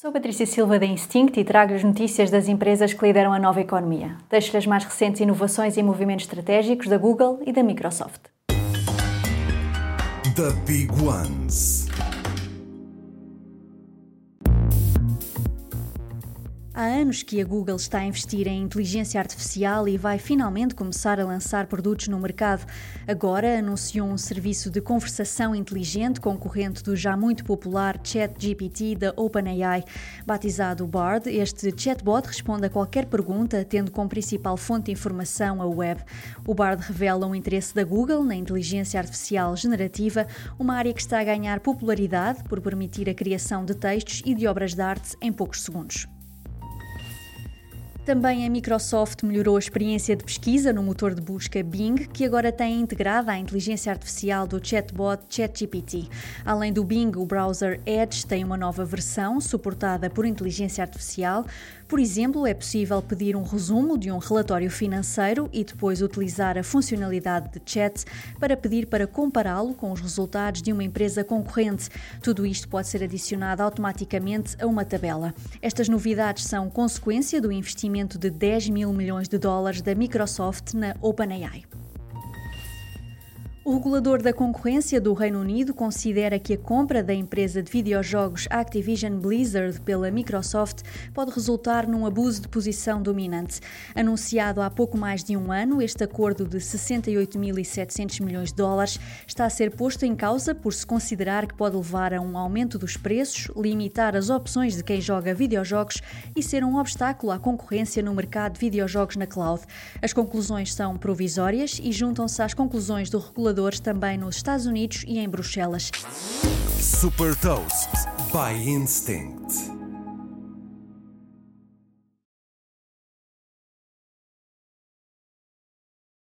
Sou Patrícia Silva da Instinct e trago as notícias das empresas que lideram a nova economia. Deixo-lhe as mais recentes inovações e movimentos estratégicos da Google e da Microsoft. The Big Ones. Há anos que a Google está a investir em inteligência artificial e vai finalmente começar a lançar produtos no mercado. Agora anunciou um serviço de conversação inteligente concorrente do já muito popular ChatGPT da OpenAI. Batizado Bard, este chatbot responde a qualquer pergunta, tendo como principal fonte de informação a web. O Bard revela um interesse da Google na inteligência artificial generativa, uma área que está a ganhar popularidade por permitir a criação de textos e de obras de arte em poucos segundos. Também a Microsoft melhorou a experiência de pesquisa no motor de busca Bing, que agora tem integrada a inteligência artificial do chatbot ChatGPT. Além do Bing, o browser Edge tem uma nova versão suportada por inteligência artificial. Por exemplo, é possível pedir um resumo de um relatório financeiro e depois utilizar a funcionalidade de chat para pedir para compará-lo com os resultados de uma empresa concorrente. Tudo isto pode ser adicionado automaticamente a uma tabela. Estas novidades são consequência do investimento investimento de 10 mil milhões de dólares da Microsoft na OpenAI. O regulador da concorrência do Reino Unido considera que a compra da empresa de videojogos Activision Blizzard pela Microsoft pode resultar num abuso de posição dominante. Anunciado há pouco mais de um ano, este acordo de 68.700 milhões de dólares está a ser posto em causa por se considerar que pode levar a um aumento dos preços, limitar as opções de quem joga videojogos e ser um obstáculo à concorrência no mercado de videojogos na cloud. As conclusões são provisórias e juntam-se às conclusões do regulador também nos Estados Unidos e em Bruxelas. Super Toast by Instinct.